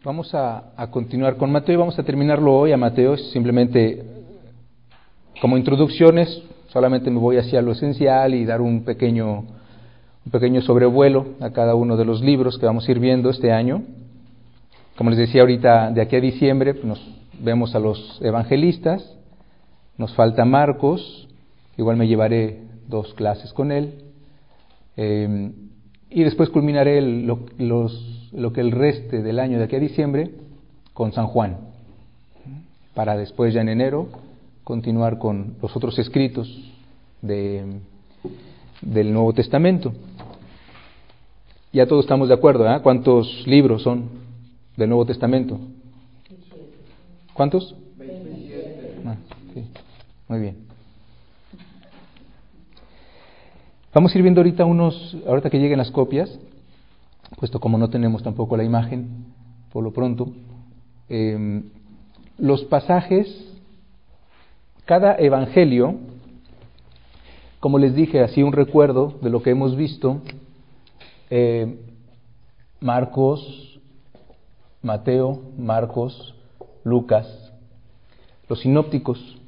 Vamos a, continuar con Mateo y vamos a terminarlo hoy a Mateo. Simplemente como introducciones, solamente me voy hacia lo esencial y dar un pequeño, un pequeño sobrevuelo a cada uno de los libros que vamos a ir viendo este año. Como les decía ahorita, de aquí a diciembre pues, nos vemos a los evangelistas, nos falta Marcos, igual me llevaré dos clases con él. Eh, y después culminaré lo, lo, que el reste del año de aquí a diciembre con San Juan, para después ya en enero continuar con los otros escritos de, del Nuevo Testamento. Ya todos estamos de acuerdo, ¿eh? ¿Cuántos libros son del Nuevo Testamento? ¿Cuántos? Ah, Muy bien. Vamos a ir viendo ahorita unos, ahorita que lleguen las copias, puesto como no tenemos tampoco la imagen, por lo pronto, em, los pasajes, cada evangelio, como les dije, así un recuerdo de lo que hemos visto, eh, Marcos, Mateo, Marcos, Lucas, los sinópticos.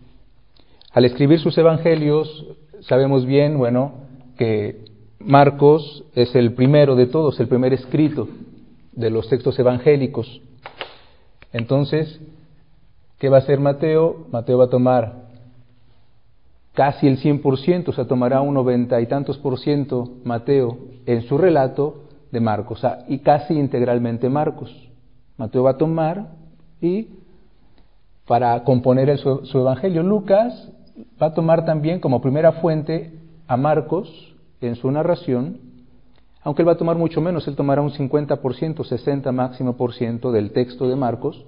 Al escribir sus evangelios, sabemos bien, bueno, que Marcos es el primero de todos, el primer escrito de los textos evangélicos. Entonces, ¿qué va a hacer Mateo? Mateo va a tomar casi el 100%, o sea, tomará un noventa y tantos por ciento Mateo en su relato de Marcos, y casi integralmente Marcos. Mateo va a tomar y para componer su evangelio, Lucas va a tomar también como primera fuente a Marcos en su narración, aunque él va a tomar mucho menos, él tomará un 50%, 60 máximo por ciento del texto de Marcos,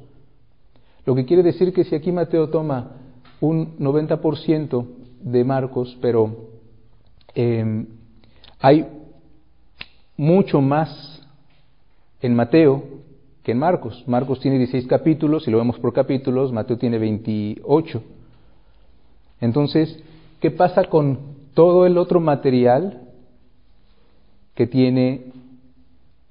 lo que quiere decir que si aquí Mateo toma un 90% de Marcos, pero em, hay mucho más en Mateo que en Marcos. Marcos tiene 16 capítulos, y lo vemos por capítulos, Mateo tiene 28. Entonces, ¿qué pasa con todo el otro material que tiene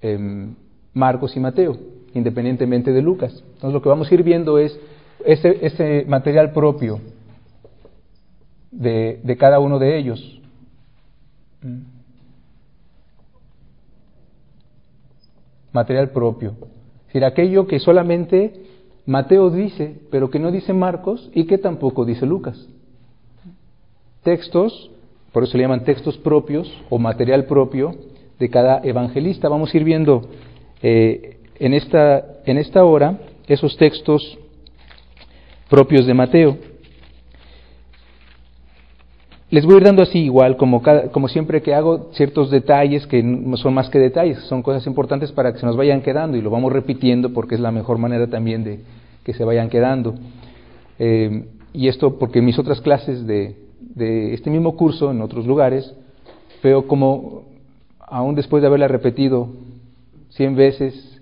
em, Marcos y Mateo, independientemente de Lucas. Entonces lo que vamos a ir viendo es ese, material propio de, de, cada uno de ellos. Material propio. Es decir, aquello que solamente Mateo dice, pero que no dice Marcos y que tampoco dice Lucas. Textos por eso le llaman textos propios o material propio de cada evangelista. Vamos a ir viendo eh, en, esta, en esta hora esos textos propios de Mateo. Les voy a ir dando así igual, como, como siempre que hago, ciertos detalles que no son más que detalles, son cosas importantes para que se nos vayan quedando y lo vamos repitiendo porque es la mejor manera también de que se vayan quedando. Eh, y esto porque mis otras clases de, de este mismo curso en otros lugares, veo como, aún después de haberla repetido cien veces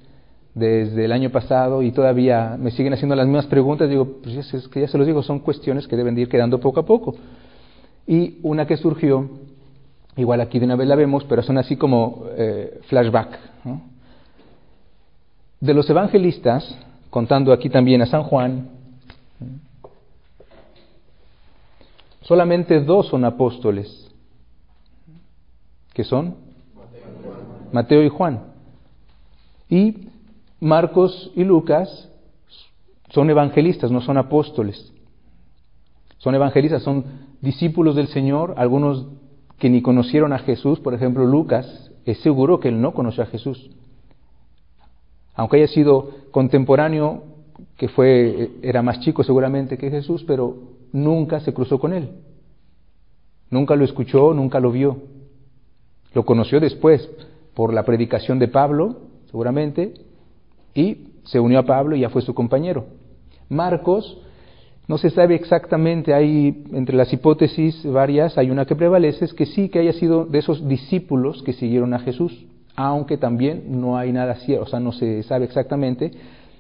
desde el año pasado y todavía me siguen haciendo las mismas preguntas, digo, pues es que ya se los digo, son cuestiones que deben de ir quedando poco a poco. Y una que surgió, igual aquí de una vez la vemos, pero son así como eh, flashback. De los evangelistas, contando aquí también a San Juan, Solamente dos son apóstoles. ¿Qué son? Mateo y Juan. Y Marcos y Lucas son evangelistas, no son apóstoles. Son evangelistas, son discípulos del Señor, algunos que ni conocieron a Jesús, por ejemplo Lucas, es seguro que él no conoció a Jesús. Aunque haya sido contemporáneo, que fue, era más chico seguramente que Jesús, pero nunca se cruzó con él. Nunca lo escuchó, nunca lo vio. Lo conoció después por la predicación de Pablo, seguramente, y se unió a Pablo y ya fue su compañero. Marcos, no se sabe exactamente, hay entre las hipótesis varias, hay una que prevalece, es que sí que haya sido de esos discípulos que siguieron a Jesús, aunque también no hay nada cierto, o sea, no se sabe exactamente.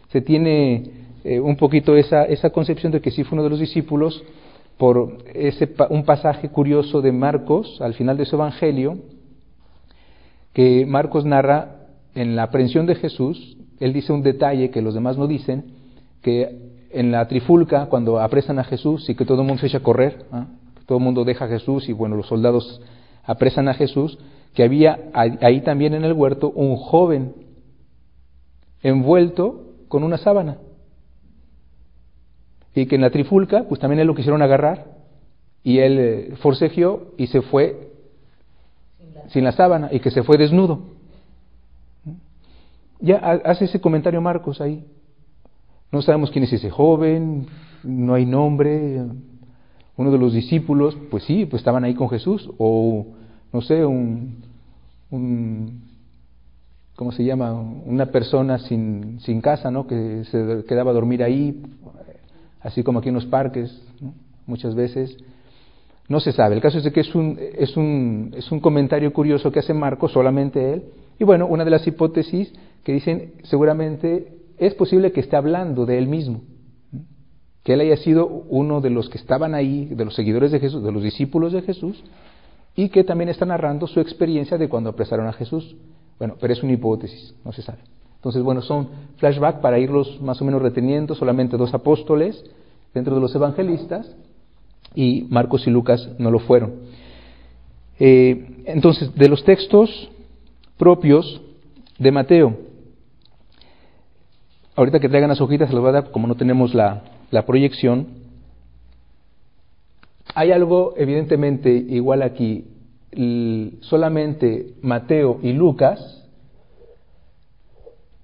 Se tiene eh, un poquito esa, esa concepción de que sí fue uno de los discípulos por ese, un pasaje curioso de Marcos al final de su evangelio, que Marcos narra en la aprehensión de Jesús, él dice un detalle que los demás no dicen, que en la trifulca, cuando apresan a Jesús y que todo el mundo se echa a correr, ¿ah? todo el mundo deja a Jesús y bueno, los soldados apresan a Jesús, que había ahí también en el huerto un joven envuelto con una sábana. Y que en la trifulca, pues también él lo quisieron agarrar y él eh, forcejeó y se fue sin la sábana y que se fue desnudo. Ya hace ese comentario Marcos ahí. No sabemos quién es ese joven, no hay nombre. Uno de los discípulos, pues sí, pues estaban ahí con Jesús. O, no sé, un, un ¿cómo se llama? Una persona sin, sin casa, ¿no? Que se quedaba a dormir ahí, así como aquí en los parques, muchas veces. No se sabe. El caso es de que es un, es, un, es un comentario curioso que hace Marcos, solamente él. Y bueno, una de las hipótesis que dicen seguramente es posible que esté hablando de él mismo, que él haya sido uno de los que estaban ahí, de los seguidores de Jesús, de los discípulos de Jesús, y que también está narrando su experiencia de cuando apresaron a Jesús. Bueno, pero es una hipótesis, no se sabe. Entonces, bueno, son flashback para irlos más o menos reteniendo, solamente dos apóstoles dentro de los evangelistas, y Marcos y Lucas no lo fueron. Eh, entonces, de los textos propios de Mateo, Ahorita que traigan las hojitas se las voy a dar, como no tenemos la, la proyección. Hay algo evidentemente igual aquí. solamente Mateo y Lucas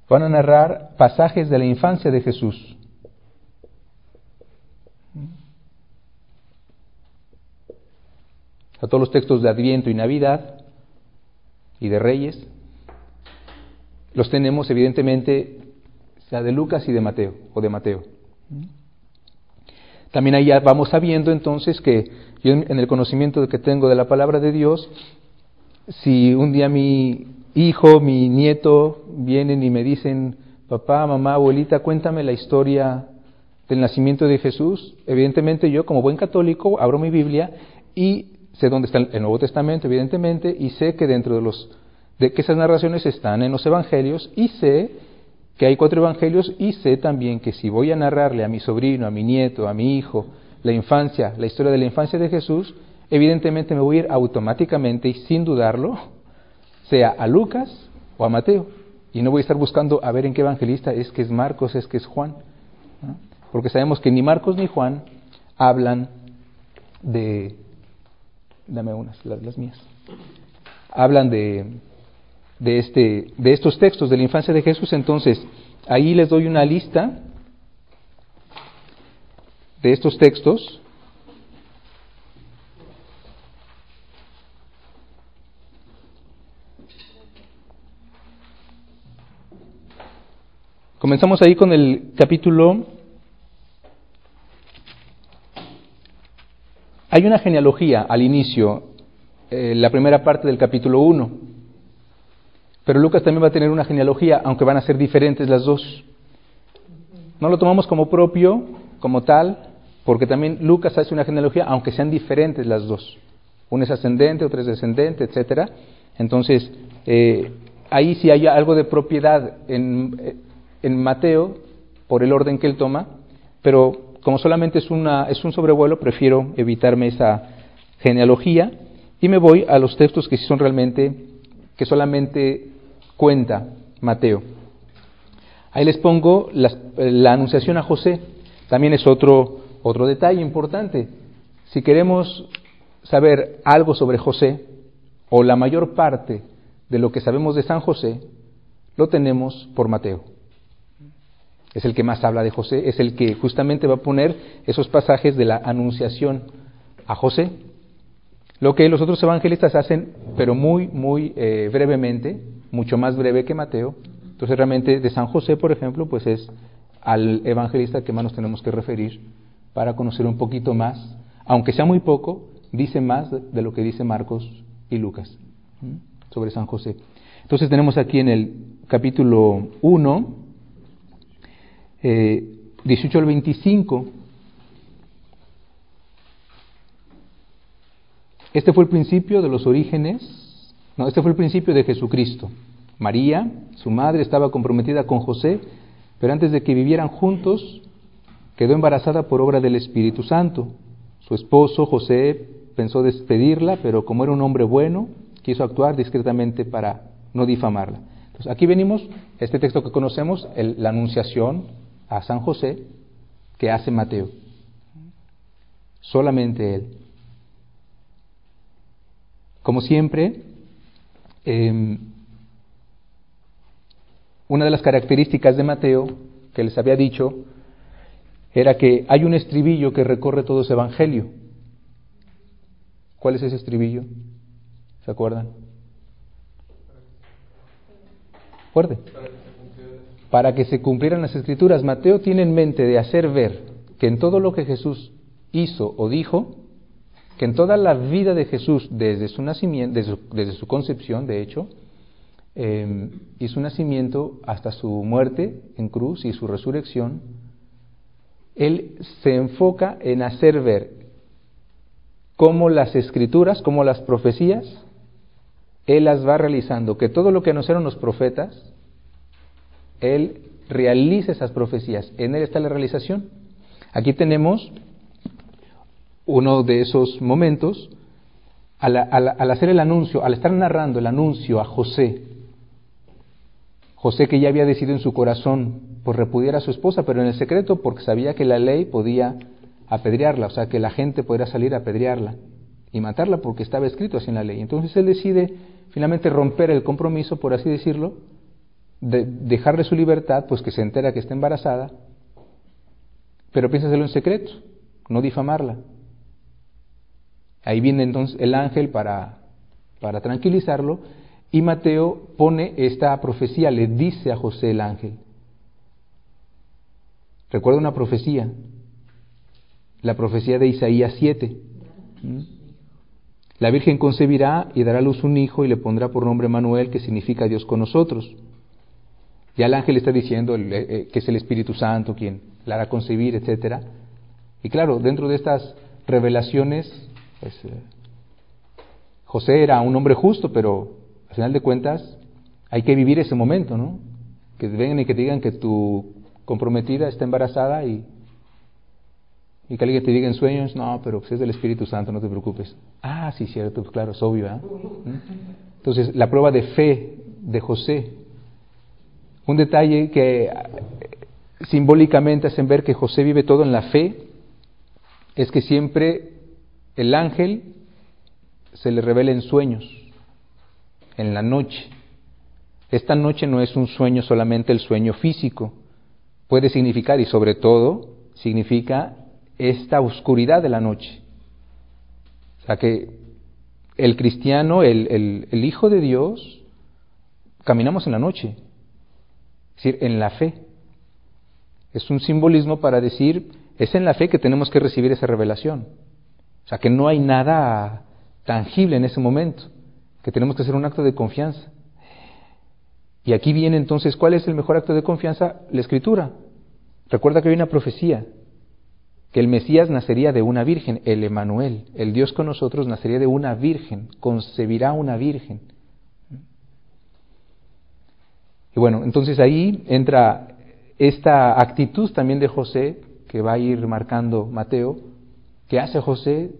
van a narrar pasajes de la infancia de Jesús. A todos los textos de Adviento y Navidad y de Reyes los tenemos evidentemente sea de Lucas y de Mateo, o de Mateo. También ahí ya vamos sabiendo entonces que yo en el conocimiento que tengo de la palabra de Dios, si un día mi hijo, mi nieto vienen y me dicen, papá, mamá, abuelita, cuéntame la historia del nacimiento de Jesús, evidentemente yo como buen católico abro mi Biblia y sé dónde está el Nuevo Testamento, evidentemente, y sé que dentro de los de que esas narraciones están en los evangelios y sé que hay cuatro evangelios y sé también que si voy a narrarle a mi sobrino, a mi nieto, a mi hijo, la infancia, la historia de la infancia de Jesús, evidentemente me voy a ir automáticamente y sin dudarlo, sea a Lucas o a Mateo. Y no voy a estar buscando a ver en qué evangelista es que es Marcos, es que es Juan. Porque sabemos que ni Marcos ni Juan hablan de... Dame unas, las mías. Hablan de, de, este, de estos textos de la infancia de Jesús, entonces ahí les doy una lista de estos textos. Comenzamos ahí con el capítulo. Hay una genealogía al inicio, eh, la primera parte del capítulo 1. Pero Lucas también va a tener una genealogía, aunque van a ser diferentes las dos. No lo tomamos como propio, como tal, porque también Lucas hace una genealogía, aunque sean diferentes las dos. Una es ascendente, otra es descendente, etcétera. Entonces, eh, ahí sí hay algo de propiedad en, en Mateo, por el orden que él toma, pero como solamente es, una, es un sobrevuelo, prefiero evitarme esa genealogía y me voy a los textos que sí son realmente, que solamente cuenta Mateo. Ahí les pongo la anunciación a José. También es otro, otro detalle importante. Si queremos saber algo sobre José, o la mayor parte de lo que sabemos de San José, lo tenemos por Mateo. Es el que más habla de José, es el que justamente va a poner esos pasajes de la anunciación a José. Lo que los otros evangelistas hacen, pero muy, muy eh, brevemente, mucho más breve que Mateo. Entonces realmente de San José, por ejemplo, pues es al evangelista que más nos tenemos que referir para conocer un poquito más, aunque sea muy poco, dice más de lo que dice Marcos y Lucas sobre San José. Entonces tenemos aquí en el capítulo 1, 18 eh, al 25, este fue el principio de los orígenes no, este fue el principio de Jesucristo. María, su madre, estaba comprometida con José, pero antes de que vivieran juntos, quedó embarazada por obra del Espíritu Santo. Su esposo, José, pensó despedirla, pero como era un hombre bueno, quiso actuar discretamente para no difamarla. Aquí venimos, este texto que conocemos, la anunciación a San José que hace Mateo. Solamente él. Como siempre, em, una de las características de Mateo que les había dicho era que hay un estribillo que recorre todo ese evangelio. ¿Cuál es ese estribillo? ¿Se acuerdan? Fuerte. Para que se cumplieran las escrituras. Mateo tiene en mente de hacer ver que en todo lo que Jesús hizo o dijo, que en toda la vida de Jesús, desde su nacimiento, desde su, concepción, de hecho, eh, y su nacimiento hasta su muerte en cruz y su resurrección, él se enfoca en hacer ver cómo las escrituras, cómo las profecías, él las va realizando, que todo lo que anunciaron los profetas, él realiza esas profecías, en él está la realización. Aquí tenemos uno de esos momentos, al, hacer el anuncio, al estar narrando el anuncio a José, José que ya había decidido en su corazón por repudiar a su esposa, pero en el secreto porque sabía que la ley podía apedrearla, o sea, que la gente podría salir a apedrearla y matarla porque estaba escrito así en la ley. Entonces él decide finalmente romper el compromiso, por así decirlo, de dejarle su libertad, pues que se entera que está embarazada, pero piensa hacerlo en secreto, no difamarla. Ahí viene entonces el ángel para, para tranquilizarlo y Mateo pone esta profecía, le dice a José el ángel. Recuerda una profecía, la profecía de Isaías 7. ¿Mm? La Virgen concebirá y dará a luz un hijo y le pondrá por nombre Manuel, que significa Dios con nosotros. Ya el ángel está diciendo eh, eh, que es el Espíritu Santo quien la hará concebir, etc. Y claro, dentro de estas revelaciones, pues, eh, José era un hombre justo, pero al final de cuentas hay que vivir ese momento, ¿no? Que vengan y que te digan que tu comprometida está embarazada y, y que alguien te diga en sueños, no, pero pues es del Espíritu Santo, no te preocupes. Ah, sí, cierto, pues claro, es obvio. ¿eh? Entonces, la prueba de fe de José, un detalle que eh, simbólicamente hacen ver que José vive todo en la fe, es que siempre el ángel se le revela en sueños en la noche. Esta noche no es un sueño solamente el sueño físico, puede significar y sobre todo significa esta oscuridad de la noche. O sea que el cristiano, el, el, Hijo de Dios, caminamos en la noche, es decir, en la fe. Es un simbolismo para decir, es en la fe que tenemos que recibir esa revelación. O sea que no hay nada tangible en ese momento que tenemos que hacer un acto de confianza. Y aquí viene entonces, ¿cuál es el mejor acto de confianza? La escritura. Recuerda que hay una profecía, que el Mesías nacería de una virgen, el Emanuel, el Dios con nosotros nacería de una virgen, concebirá una virgen. Y bueno, entonces ahí entra esta actitud también de José, que va a ir marcando Mateo, que hace José,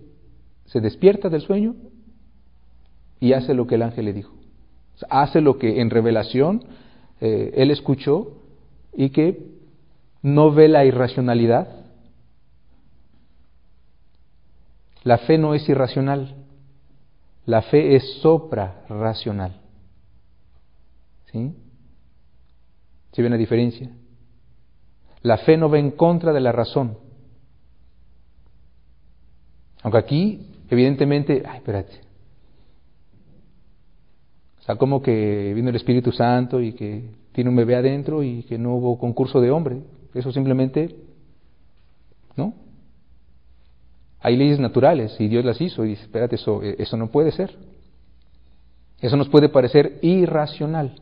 se despierta del sueño y hace lo que el ángel le dijo. hace lo que en revelación eh, él escuchó y que no ve la irracionalidad. La fe no es irracional, la fe es sopra-racional. ¿Sí? ¿Sí ven la diferencia? La fe no va en contra de la razón. Aunque aquí, evidentemente, ay, espérate, como que vino el Espíritu Santo y que tiene un bebé adentro y que no hubo concurso de hombre. Eso simplemente, ¿no? Hay leyes naturales y Dios las hizo y dice, espérate, eso, eso no puede ser. Eso nos puede parecer irracional,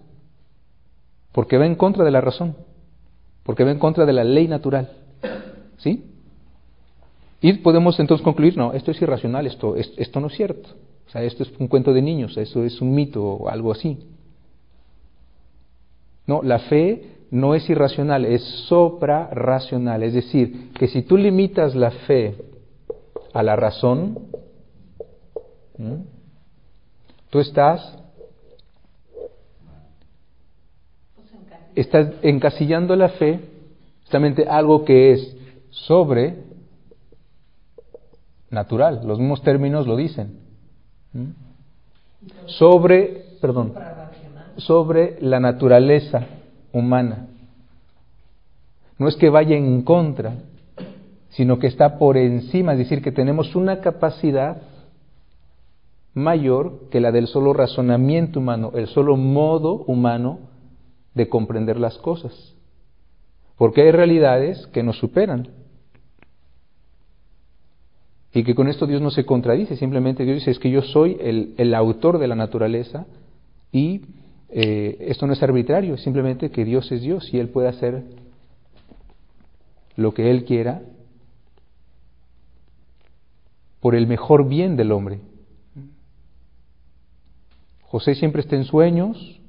porque va en contra de la razón, porque va en contra de la ley natural. ¿Sí? Y podemos entonces concluir, no, esto es irracional, esto, esto no es cierto. O sea, esto es un cuento de niños, eso es un mito o algo así. No, la fe no es irracional, es soprarracional. Es decir, que si tú limitas la fe a la razón, tú estás, estás encasillando la fe, justamente algo que es sobre natural. Los mismos términos lo dicen. Sobre, perdón, sobre la naturaleza humana. No es que vaya en contra, sino que está por encima, es decir, que tenemos una capacidad mayor que la del solo razonamiento humano, el solo modo humano de comprender las cosas. Porque hay realidades que nos superan. Y que con esto Dios no se contradice, simplemente Dios dice, es que yo soy el, el autor de la naturaleza y eh, esto no es arbitrario, simplemente que Dios es Dios y Él puede hacer lo que Él quiera por el mejor bien del hombre. José siempre está en sueños,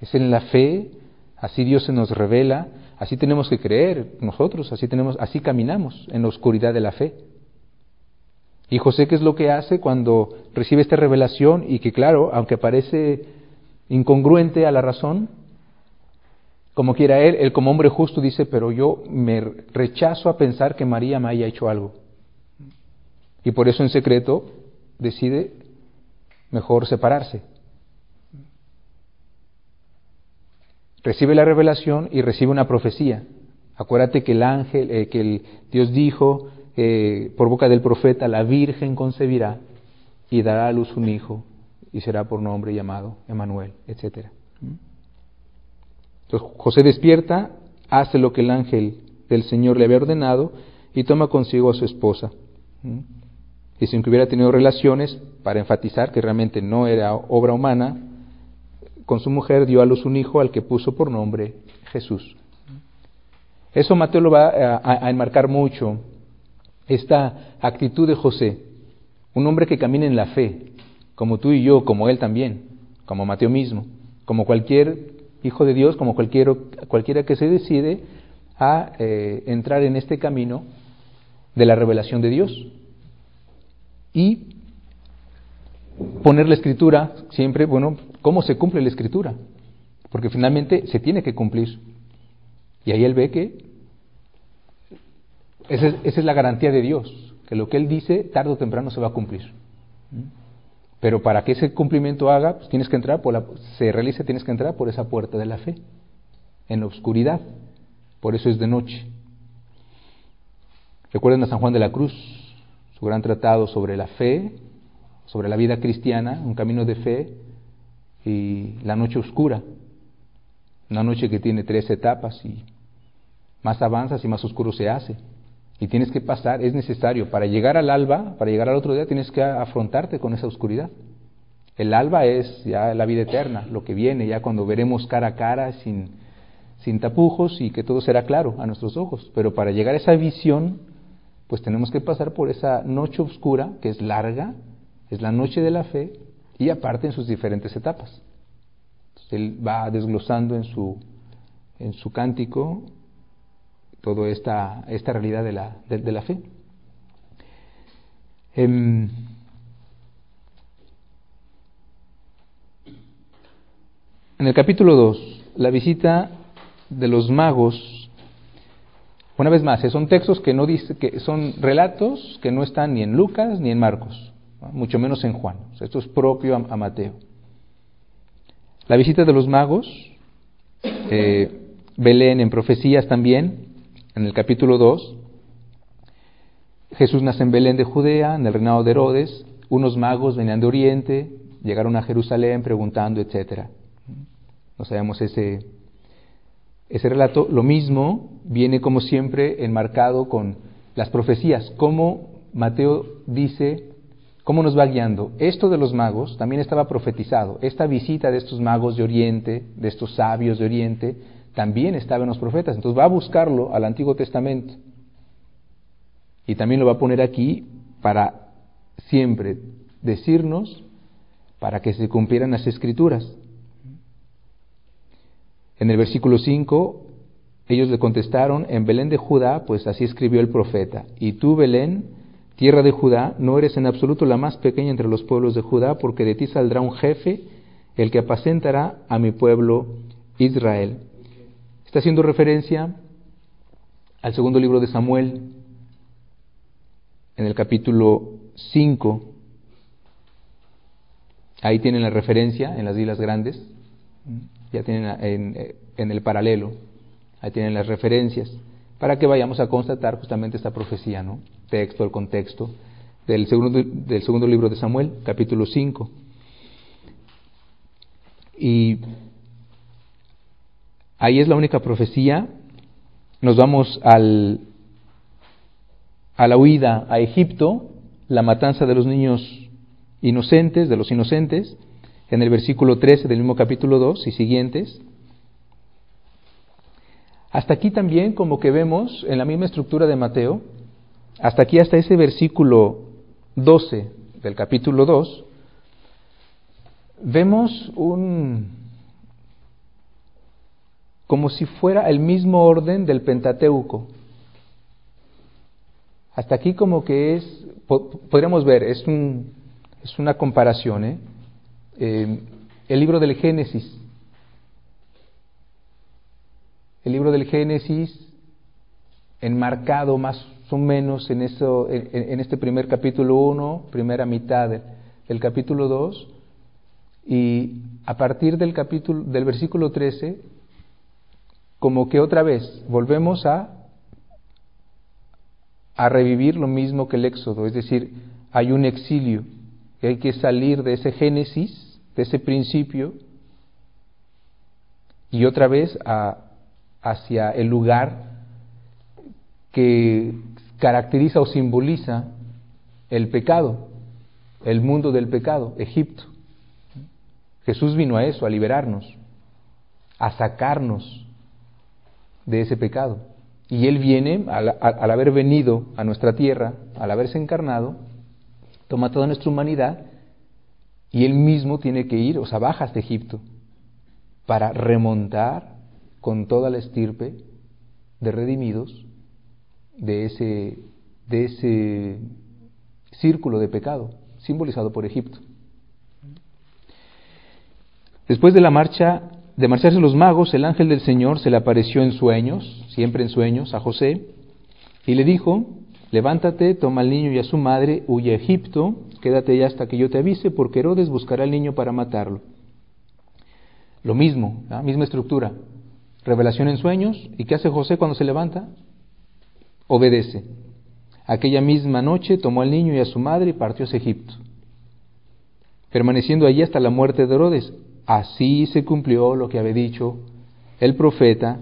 es en la fe, así Dios se nos revela, así tenemos que creer nosotros, así tenemos, así caminamos en la oscuridad de la fe. Y José, ¿qué es lo que hace cuando recibe esta revelación? Y que claro, aunque parece incongruente a la razón, como quiera él, él como hombre justo dice, pero yo me rechazo a pensar que María me haya hecho algo. Y por eso en secreto decide mejor separarse. Recibe la revelación y recibe una profecía. Acuérdate que el ángel, eh, que el Dios dijo eh, por boca del profeta, la Virgen concebirá y dará a luz un hijo y será por nombre llamado Emanuel, etc. Entonces José despierta, hace lo que el ángel del Señor le había ordenado y toma consigo a su esposa. Y sin que hubiera tenido relaciones, para enfatizar que realmente no era obra humana, con su mujer dio a luz un hijo al que puso por nombre Jesús. Eso Mateo lo va a, enmarcar mucho, esta actitud de José, un hombre que camina en la fe, como tú y yo, como él también, como Mateo mismo, como cualquier hijo de Dios, como cualquier, cualquiera que se decide a eh, entrar en este camino de la revelación de Dios. Y poner la escritura siempre, bueno, ¿cómo se cumple la escritura? Porque finalmente se tiene que cumplir. Y ahí él ve que esa es, la garantía de Dios, que lo que él dice tarde o temprano se va a cumplir. Pero para que ese cumplimiento haga, pues tienes que entrar por la, se realice, tienes que entrar por esa puerta de la fe, en la oscuridad. Por eso es de noche. Recuerden a San Juan de la Cruz, su gran tratado sobre la fe, sobre la vida cristiana, un camino de fe y la noche oscura. Una noche que tiene tres etapas y más avanzas y más oscuro se hace. Y tienes que pasar, es necesario, para llegar al alba, para llegar al otro día, tienes que afrontarte con esa oscuridad. El alba es ya la vida eterna, lo que viene, ya cuando veremos cara a cara, sin, sin tapujos y que todo será claro a nuestros ojos. Pero para llegar a esa visión, pues tenemos que pasar por esa noche oscura, que es larga, es la noche de la fe, y aparte en sus diferentes etapas. él va desglosando en su, en su cántico toda esta, esta realidad de la, de, la fe. Em, en el capítulo 2, la visita de los magos, una vez más, son textos que no dice, que son relatos que no están ni en Lucas ni en Marcos, mucho menos en Juan. esto es propio a, Mateo. La visita de los magos, eh, Belén en profecías también, en el capítulo 2, Jesús nace en Belén de Judea, en el reinado de Herodes, unos magos venían de Oriente, llegaron a Jerusalén preguntando, etc. No sabemos ese, ese relato. Lo mismo viene como siempre enmarcado con las profecías, como Mateo dice, cómo nos va guiando. Esto de los magos también estaba profetizado. Esta visita de estos magos de Oriente, de estos sabios de Oriente, también estaba en los profetas. Entonces va a buscarlo al Antiguo Testamento. Y también lo va a poner aquí para siempre decirnos para que se cumplieran las escrituras. En el versículo 5, ellos le contestaron, en Belén de Judá, pues así escribió el profeta, y tú, Belén, tierra de Judá, no eres en absoluto la más pequeña entre los pueblos de Judá, porque de ti saldrá un jefe, el que apacentará a mi pueblo Israel. Está haciendo referencia al segundo libro de Samuel, en el capítulo 5. Ahí tienen la referencia en las islas grandes, ya tienen en, en el paralelo, ahí tienen las referencias, para que vayamos a constatar justamente esta profecía, ¿no? Texto, el contexto del segundo, del segundo libro de Samuel, capítulo 5. Y ahí es la única profecía. Nos vamos al, a la huida a Egipto, la matanza de los niños inocentes, de los inocentes, en el versículo 13 del mismo capítulo 2 y siguientes. Hasta aquí también, como que vemos en la misma estructura de Mateo, hasta aquí, hasta ese versículo 12 del capítulo 2, vemos un, como si fuera el mismo orden del Pentateuco. Hasta aquí como que es, podríamos ver, es, un, es una comparación, ¿eh? Eh, el libro del Génesis. El libro del Génesis, enmarcado más o menos en, eso, en, este primer capítulo 1, primera mitad del, del capítulo 2, y a partir del capítulo del versículo 13 como que otra vez volvemos a a revivir lo mismo que el éxodo, es decir, hay un exilio, y hay que salir de ese génesis, de ese principio, y otra vez a, hacia el lugar que caracteriza o simboliza el pecado, el mundo del pecado, Egipto. Jesús vino a eso, a liberarnos, a sacarnos de ese pecado. Y Él viene, al, haber venido a nuestra tierra, al haberse encarnado, toma toda nuestra humanidad y Él mismo tiene que ir, o sea, baja hasta Egipto, para remontar con toda la estirpe de redimidos de ese, de ese círculo de pecado, simbolizado por Egipto. Después de la marcha, de marcharse los magos, el ángel del Señor se le apareció en sueños, siempre en sueños, a José, y le dijo, levántate, toma al niño y a su madre, huye a Egipto, quédate ya hasta que yo te avise, porque Herodes buscará al niño para matarlo. Lo mismo, la misma estructura, revelación en sueños, ¿y qué hace José cuando se levanta? Obedece. Aquella misma noche tomó al niño y a su madre y partió hacia Egipto, permaneciendo allí hasta la muerte de Herodes. Así se cumplió lo que había dicho el profeta,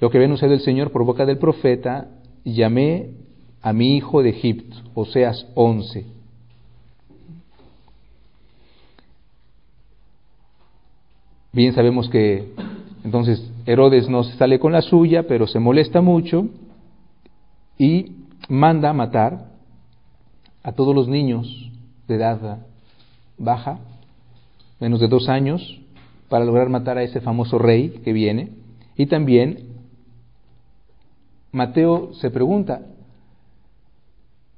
lo que había anunciado el Señor por boca del profeta, llamé a mi hijo de Egipto, Oseas 11. Bien sabemos que entonces Herodes no se sale con la suya, pero se molesta mucho y manda matar a todos los niños de edad baja menos de dos años, para lograr matar a ese famoso rey que viene. Y también Mateo se pregunta,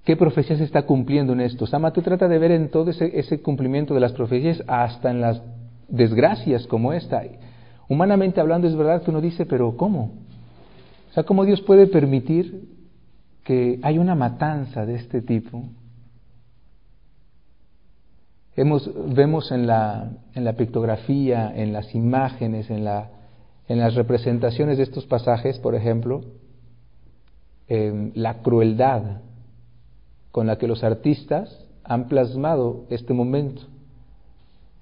¿qué profecía se está cumpliendo en esto? O sea, Mateo trata de ver en todo ese, ese cumplimiento de las profecías hasta en las desgracias como esta. Humanamente hablando es verdad que uno dice, pero ¿cómo? O sea, ¿cómo Dios puede permitir que haya una matanza de este tipo? vemos en la, en la pictografía, en las imágenes, en, la, en las representaciones de estos pasajes, por ejemplo, em, la crueldad con la que los artistas han plasmado este momento.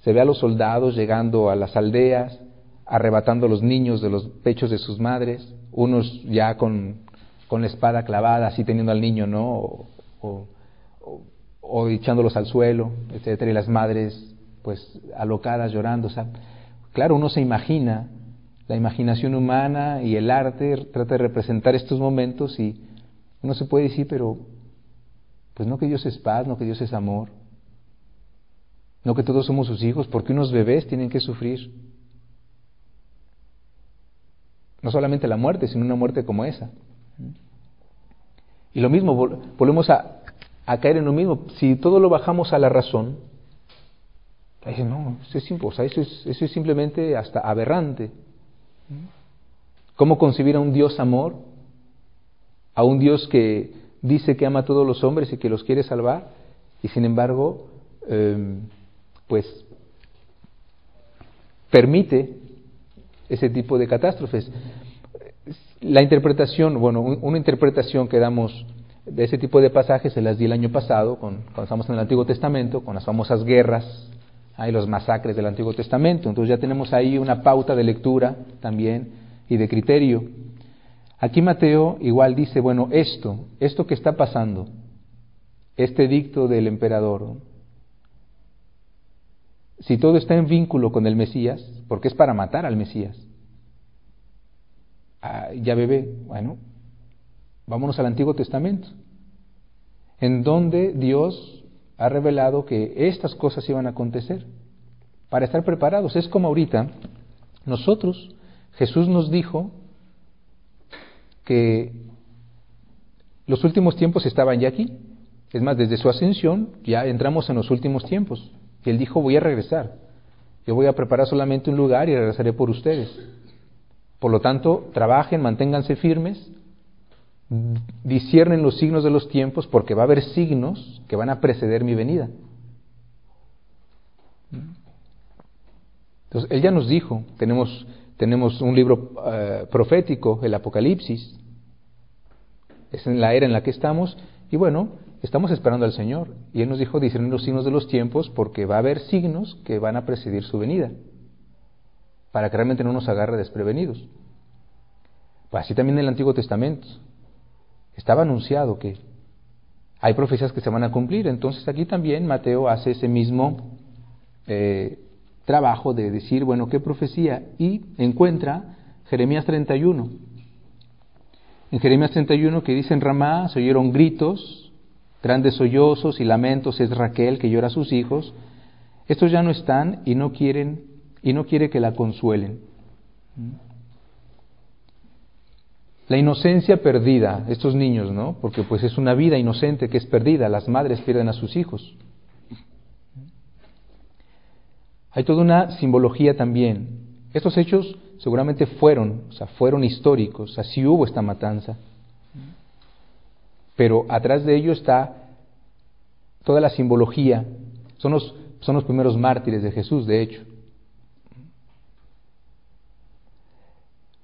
Se ve a los soldados llegando a las aldeas, arrebatando a los niños de los pechos de sus madres, unos ya con, con la espada clavada, así teniendo al niño, ¿no? o, echándolos al suelo, etcétera, y las madres pues alocadas llorando. O sea, claro, uno se imagina, la imaginación humana y el arte trata de representar estos momentos y uno se puede decir, pero pues no que Dios es paz, no que Dios es amor, no que todos somos sus hijos, porque unos bebés tienen que sufrir. No solamente la muerte, sino una muerte como esa. Y lo mismo, volvemos a, caer en lo mismo. Si todo lo bajamos a la razón, no, eso es, es, eso es simplemente hasta aberrante. ¿Cómo concebir a un Dios amor? A un Dios que dice que ama a todos los hombres y que los quiere salvar, y sin embargo, em, pues permite ese tipo de catástrofes. La interpretación, bueno, una interpretación que damos de ese tipo de pasajes se las di el año pasado, con, cuando estamos en el Antiguo Testamento, con las famosas guerras y los masacres del Antiguo Testamento. Entonces ya tenemos ahí una pauta de lectura también y de criterio. Aquí Mateo igual dice, bueno, esto, esto que está pasando, este dicto del emperador, si todo está en vínculo con el Mesías, porque es para matar al Mesías. Ah, ya bebé, bueno, vámonos al Antiguo Testamento, en donde Dios ha revelado que estas cosas iban a acontecer, para estar preparados. Es como ahorita, nosotros, Jesús nos dijo que los últimos tiempos estaban ya aquí. Es más, desde su ascensión ya entramos en los últimos tiempos. Y él dijo, voy a regresar. Yo voy a preparar solamente un lugar y regresaré por ustedes. Por lo tanto, trabajen, manténganse firmes, disciernen los signos de los tiempos, porque va a haber signos que van a preceder mi venida. Entonces, él ya nos dijo, tenemos, tenemos un libro eh, profético, el Apocalipsis, es en la era en la que estamos, y bueno, estamos esperando al Señor. Y Él nos dijo discernir los signos de los tiempos porque va a haber signos que van a presidir su venida, para que realmente no nos agarre desprevenidos. Pues así también en el Antiguo Testamento. Estaba anunciado que hay profecías que se van a cumplir. Entonces aquí también Mateo hace ese mismo eh, trabajo de decir, bueno, ¿qué profecía? Y encuentra Jeremías 31. En Jeremías 31 que dice en Ramá se oyeron gritos, Grandes sollozos y lamentos es Raquel que llora a sus hijos. Estos ya no están y no quieren y no quiere que la consuelen. La inocencia perdida, estos niños, ¿no? Porque pues es una vida inocente que es perdida, las madres pierden a sus hijos. Hay toda una simbología también. Estos hechos seguramente fueron, o sea, fueron históricos, así hubo esta matanza pero atrás de ello está toda la simbología. Son los, son los primeros mártires de Jesús, de hecho.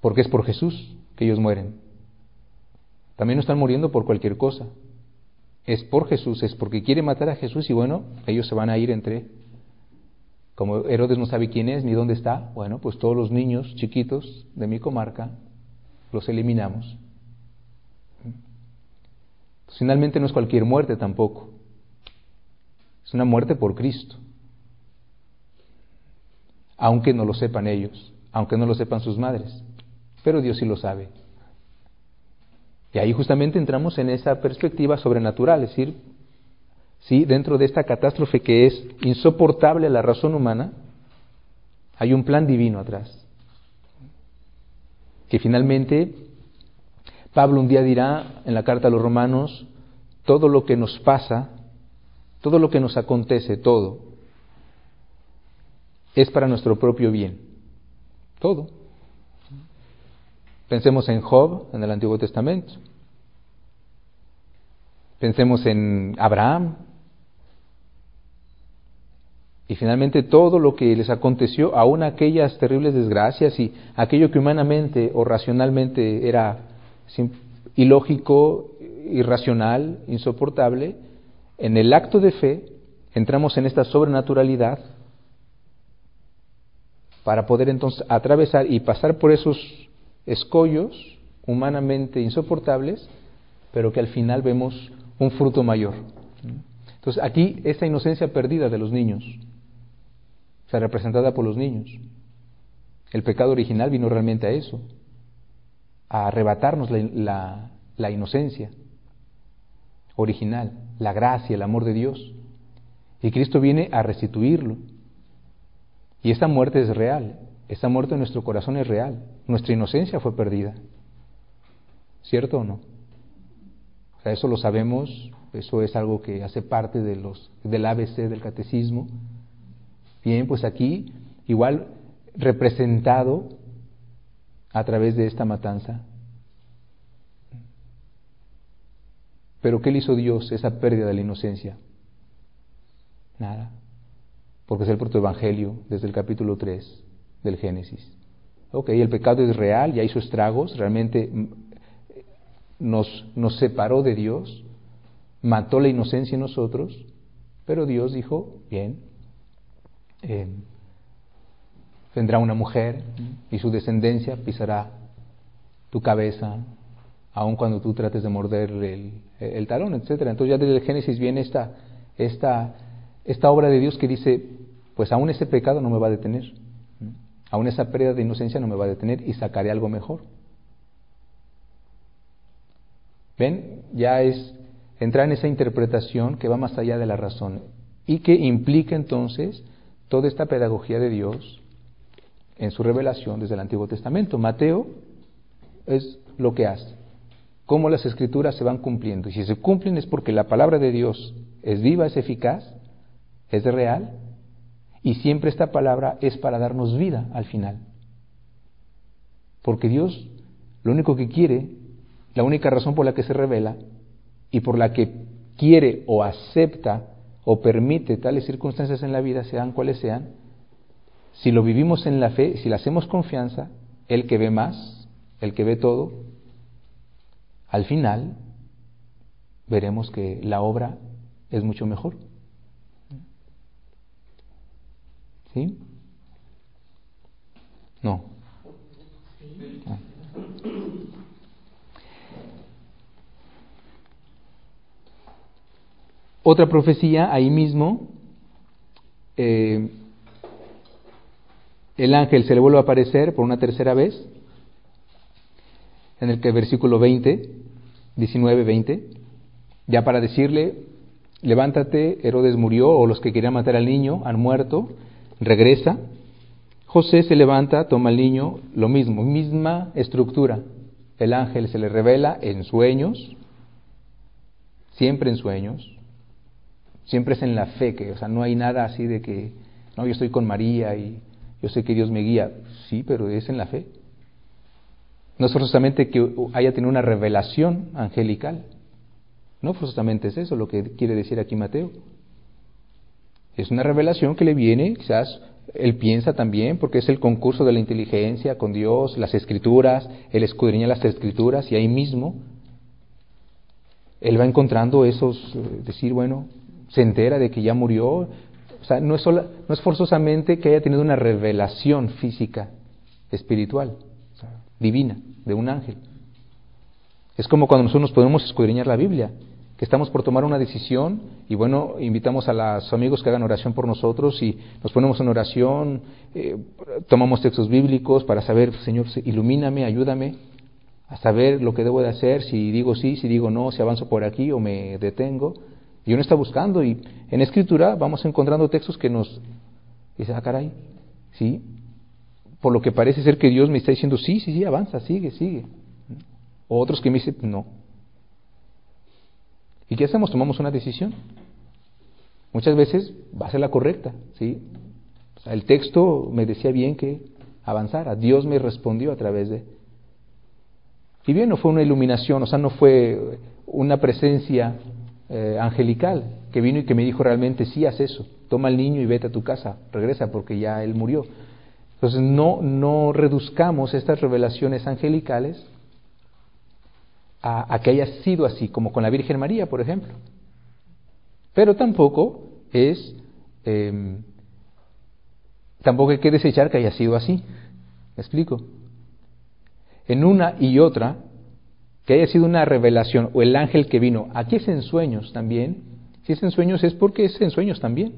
Porque es por Jesús que ellos mueren. También no están muriendo por cualquier cosa. Es por Jesús, es porque quiere matar a Jesús y bueno, ellos se van a ir entre... Como Herodes no sabe quién es ni dónde está, bueno, pues todos los niños chiquitos de mi comarca los eliminamos Finalmente no es cualquier muerte tampoco. Es una muerte por Cristo. Aunque no lo sepan ellos, aunque no lo sepan sus madres. Pero Dios sí lo sabe. Y ahí justamente entramos en esa perspectiva sobrenatural, es decir, sí, dentro de esta catástrofe que es insoportable a la razón humana, hay un plan divino atrás. Que finalmente Pablo un día dirá en la carta a los romanos, todo lo que nos pasa, todo lo que nos acontece, todo, es para nuestro propio bien. Todo. Pensemos en Job en el Antiguo Testamento. Pensemos en Abraham. Y finalmente todo lo que les aconteció, aún aquellas terribles desgracias y aquello que humanamente o racionalmente era ilógico, irracional, insoportable, en el acto de fe entramos en esta sobrenaturalidad para poder entonces atravesar y pasar por esos escollos humanamente insoportables, pero que al final vemos un fruto mayor. Entonces aquí esa inocencia perdida de los niños, o representada por los niños. El pecado original vino realmente a eso, a arrebatarnos la, la, inocencia original, la gracia, el amor de Dios. Y Cristo viene a restituirlo. Y esta muerte es real, esta muerte en nuestro corazón es real. Nuestra inocencia fue perdida. ¿Cierto o no? O sea, eso lo sabemos, eso es algo que hace parte de los, del ABC del catecismo. Bien, pues aquí igual representado a través de esta matanza. Pero ¿qué le hizo Dios esa pérdida de la inocencia? Nada. Porque es el protoevangelio desde el capítulo 3 del Génesis. Ok, el pecado es real, ya hizo estragos, realmente nos, nos separó de Dios, mató la inocencia en nosotros, pero Dios dijo, bien, eh, vendrá una mujer y su descendencia pisará tu cabeza, aun cuando tú trates de morder el, el talón, etc. Entonces ya desde el Génesis viene esta, esta, esta obra de Dios que dice, pues aún ese pecado no me va a detener, aún esa pérdida de inocencia no me va a detener y sacaré algo mejor. ¿Ven? Ya es entrar en esa interpretación que va más allá de la razón y que implica entonces toda esta pedagogía de Dios en su revelación desde el Antiguo Testamento. Mateo es lo que hace, cómo las escrituras se van cumpliendo. Y si se cumplen es porque la palabra de Dios es viva, es eficaz, es real, y siempre esta palabra es para darnos vida al final. Porque Dios lo único que quiere, la única razón por la que se revela y por la que quiere o acepta o permite tales circunstancias en la vida, sean cuales sean, si lo vivimos en la fe, si le hacemos confianza, el que ve más, el que ve todo, al final veremos que la obra es mucho mejor. ¿Sí? No. Ah. Otra profecía ahí mismo, eh, el ángel se le vuelve a aparecer por una tercera vez, en el que versículo 20, 19, 20, ya para decirle, levántate, Herodes murió, o los que querían matar al niño han muerto, regresa. José se levanta, toma al niño, lo mismo, misma estructura. El ángel se le revela en sueños, siempre en sueños, siempre es en la fe, que, o sea, no hay nada así de que, no, yo estoy con María y yo sé que Dios me guía, sí, pero es en la fe. No es forzosamente que haya tenido una revelación angelical. No forzosamente es eso lo que quiere decir aquí Mateo. Es una revelación que le viene, quizás él piensa también, porque es el concurso de la inteligencia con Dios, las escrituras, él escudriña las escrituras y ahí mismo él va encontrando esos, eh, decir, bueno, se entera de que ya murió, o sea, no es, no es forzosamente que haya tenido una revelación física, espiritual, divina, de un ángel. Es como cuando nosotros nos podemos escudriñar la Biblia, que estamos por tomar una decisión y bueno, invitamos a los amigos que hagan oración por nosotros y nos ponemos en oración, eh, tomamos textos bíblicos para saber, Señor, ilumíname, ayúdame a saber lo que debo de hacer, si digo sí, si digo no, si avanzo por aquí o me detengo. Y uno está buscando y en escritura vamos encontrando textos que nos dice, ah, caray, sí, por lo que parece ser que Dios me está diciendo, sí, sí, sí, avanza, sigue, sigue. O otros que me dicen, no. ¿Y qué hacemos? Tomamos una decisión. Muchas veces va a ser la correcta, ¿sí? el texto me decía bien que avanzara. Dios me respondió a través de... Y bien, no fue una iluminación, o sea, no fue una presencia eh, angelical que vino y que me dijo realmente, sí, haz eso, toma al niño y vete a tu casa, regresa porque ya él murió. Entonces no, no reduzcamos estas revelaciones angelicales a, que haya sido así, como con la Virgen María, por ejemplo. Pero tampoco es, em, tampoco hay que desechar que haya sido así. ¿Me explico? En una y otra que haya sido una revelación o el ángel que vino, aquí es en sueños también, si es en sueños es porque es en sueños también.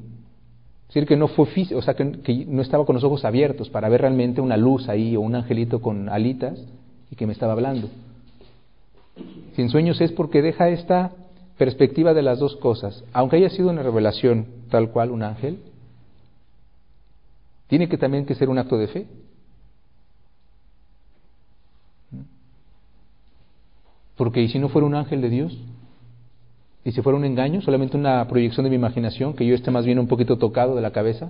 Es decir, que no fue o sea, que, que, no estaba con los ojos abiertos para ver realmente una luz ahí o un angelito con alitas y que me estaba hablando. Sin sueños es porque deja esta perspectiva de las dos cosas. Aunque haya sido una revelación tal cual un ángel, tiene que también que ser un acto de fe. Porque ¿y si no fuera un ángel de Dios? ¿Y si fuera un engaño? ¿Solamente una proyección de mi imaginación? Que yo esté más bien un poquito tocado de la cabeza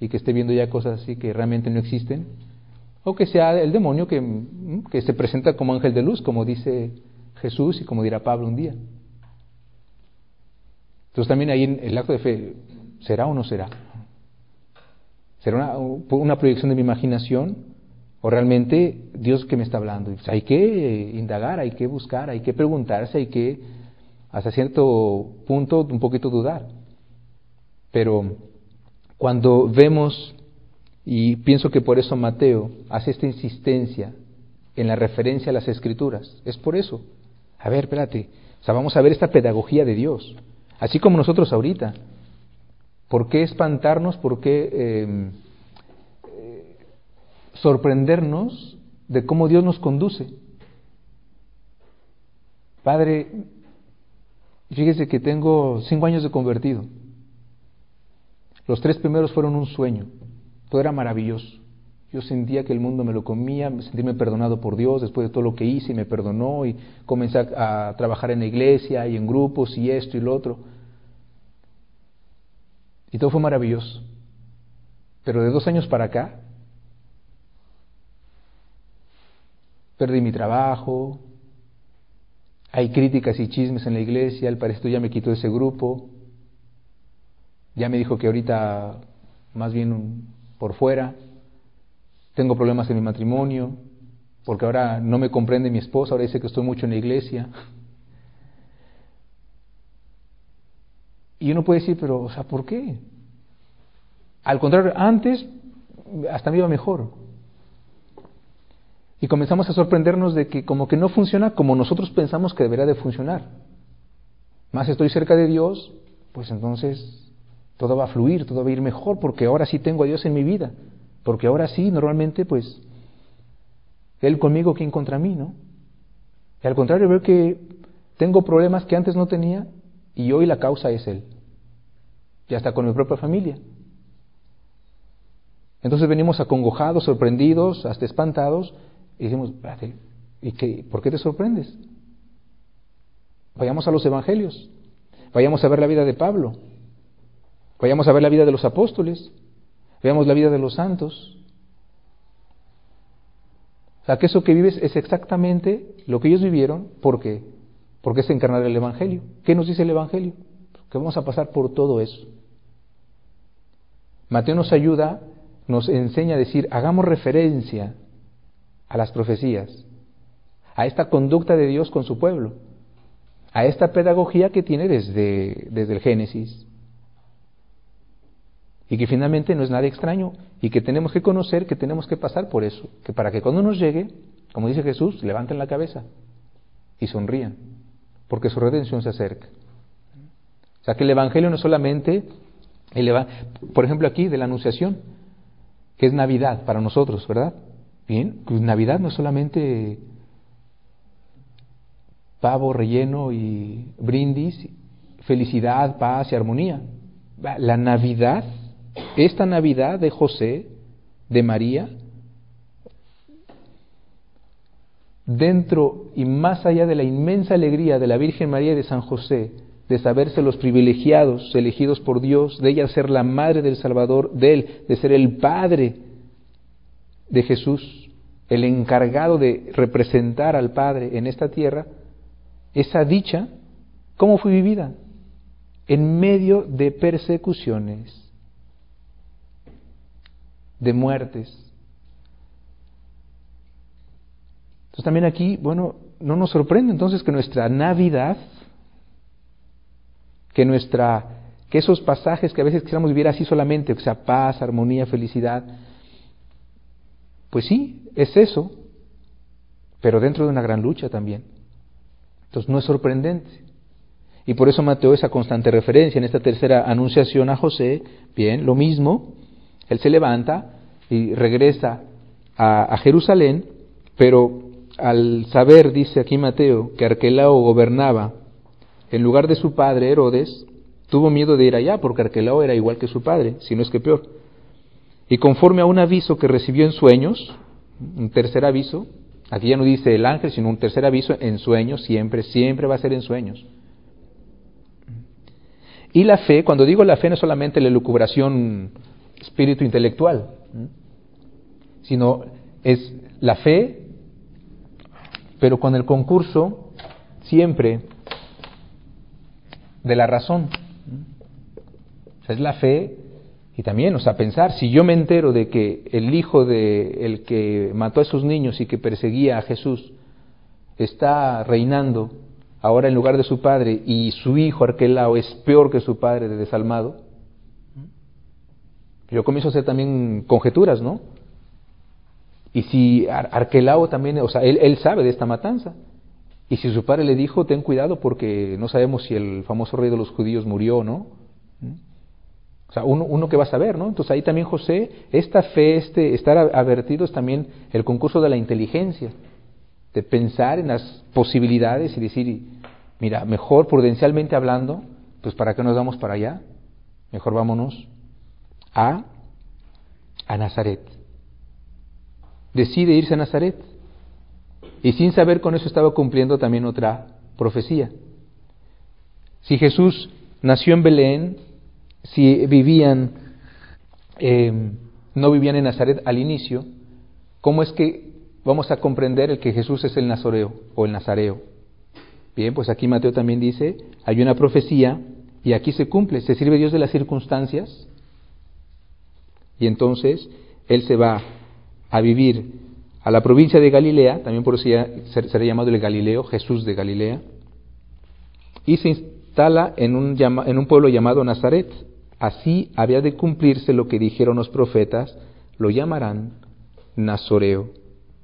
y que esté viendo ya cosas así que realmente no existen. O que sea el demonio que, que se presenta como ángel de luz, como dice Jesús y como dirá Pablo un día. Entonces también ahí en el acto de fe, ¿será o no será? ¿Será una, una proyección de mi imaginación? ¿O realmente Dios que me está hablando? Pues hay que indagar, hay que buscar, hay que preguntarse, hay que hasta cierto punto un poquito dudar. Pero cuando vemos, y pienso que por eso Mateo hace esta insistencia en la referencia a las escrituras, es por eso. A ver, espérate, o sea, vamos a ver esta pedagogía de Dios, así como nosotros ahorita. ¿Por qué espantarnos? ¿Por qué em, eh, sorprendernos de cómo Dios nos conduce? Padre, fíjese que tengo cinco años de convertido. Los tres primeros fueron un sueño. Todo era maravilloso. Yo sentía que el mundo me lo comía, sentirme perdonado por Dios después de todo lo que hice y me perdonó y comencé a trabajar en la iglesia y en grupos y esto y lo otro. Y todo fue maravilloso. Pero de dos años para acá, perdí mi trabajo, hay críticas y chismes en la iglesia, el pareció ya me quitó ese grupo, ya me dijo que ahorita más bien por fuera, tengo problemas en mi matrimonio, porque ahora no me comprende mi esposa, ahora dice que estoy mucho en la iglesia. Y uno puede decir, pero, o sea, ¿por qué? Al contrario, antes hasta me iba mejor. Y comenzamos a sorprendernos de que como que no funciona como nosotros pensamos que debería de funcionar. Más estoy cerca de Dios, pues entonces todo va a fluir, todo va a ir mejor, porque ahora sí tengo a Dios en mi vida. Porque ahora sí, normalmente, pues, Él conmigo, ¿quién contra mí, no? Y al contrario, veo que tengo problemas que antes no tenía y hoy la causa es Él. Y hasta con mi propia familia. Entonces venimos acongojados, sorprendidos, hasta espantados, y decimos, ¿y qué, por qué te sorprendes? Vayamos a los evangelios, vayamos a ver la vida de Pablo, vayamos a ver la vida de los apóstoles, veamos la vida de los santos. O sea, que eso que vives es exactamente lo que ellos vivieron, ¿por qué? Porque es encarnar el Evangelio. ¿Qué nos dice el Evangelio? Que vamos a pasar por todo eso. Mateo nos ayuda, nos enseña a decir, hagamos referencia a las profecías, a esta conducta de Dios con su pueblo, a esta pedagogía que tiene desde, desde el Génesis, y que finalmente no es nada extraño y que tenemos que conocer que tenemos que pasar por eso, que para que cuando nos llegue, como dice Jesús, levanten la cabeza y sonrían, porque su redención se acerca. O sea que el Evangelio no es solamente, el por ejemplo aquí de la Anunciación, que es Navidad para nosotros, ¿verdad? Bien, pues Navidad no es solamente pavo relleno y brindis, felicidad, paz y armonía. La Navidad esta Navidad de José, de María, dentro y más allá de la inmensa alegría de la Virgen María y de San José, de saberse los privilegiados, elegidos por Dios, de ella ser la madre del Salvador, de él, de ser el Padre de Jesús, el encargado de representar al Padre en esta tierra, esa dicha, ¿cómo fue vivida? En medio de persecuciones, de muertes. Entonces también aquí, bueno, no nos sorprende entonces que nuestra Navidad, que nuestra que esos pasajes que a veces quisiéramos vivir así solamente, que sea paz, armonía, felicidad, pues sí, es eso, pero dentro de una gran lucha también. Entonces no es sorprendente. Y por eso Mateo esa constante referencia en esta tercera anunciación a José, bien, lo mismo, él se levanta y regresa a, Jerusalén, pero al saber, dice aquí Mateo, que Arquelao gobernaba en lugar de su padre Herodes, tuvo miedo de ir allá, porque Arquelao era igual que su padre, si no es que peor. Y conforme a un aviso que recibió en sueños, un tercer aviso, Aquí ya no dice el ángel, sino un tercer aviso en sueños, siempre, siempre va a ser en sueños. Y la fe, cuando digo la fe no es solamente la elucubración espíritu intelectual, sino es la fe, pero con el concurso siempre de la razón. es la fe y también, o sea, pensar, si yo me entero de que el hijo de el que mató a esos niños y que perseguía a Jesús está reinando ahora en lugar de su padre y su hijo Arquelao es peor que su padre de desalmado, yo comienzo a hacer también conjeturas, ¿no? Y si Arquelao también, o sea, él, sabe de esta matanza. Y si su padre le dijo, ten cuidado porque no sabemos si el famoso rey de los judíos murió o no. O sea, uno, uno que va a saber, ¿no? Entonces ahí también José, esta fe, este estar advertido es también el concurso de la inteligencia, de pensar en las posibilidades y decir, mira, mejor prudencialmente hablando, pues ¿para qué nos vamos para allá? Mejor vámonos a, a Nazaret. Decide irse a Nazaret. Y sin saber con eso estaba cumpliendo también otra profecía. Si Jesús nació en Belén, si vivían, em, no vivían en Nazaret al inicio, ¿cómo es que vamos a comprender el que Jesús es el Nazoreo o el Nazareo? Bien, pues aquí Mateo también dice, hay una profecía y aquí se cumple, se sirve Dios de las circunstancias y entonces Él se va a vivir a la provincia de Galilea, también por eso será llamado el Galileo, Jesús de Galilea, y se instala en un, pueblo llamado Nazaret. Así había de cumplirse lo que dijeron los profetas, lo llamarán Nazoreo.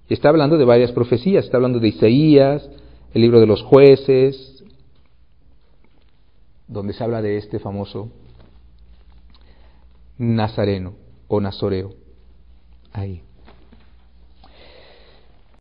Y está hablando de varias profecías, está hablando de Isaías, el libro de los jueces, donde se habla de este famoso Nazareno o Nazoreo. Ahí.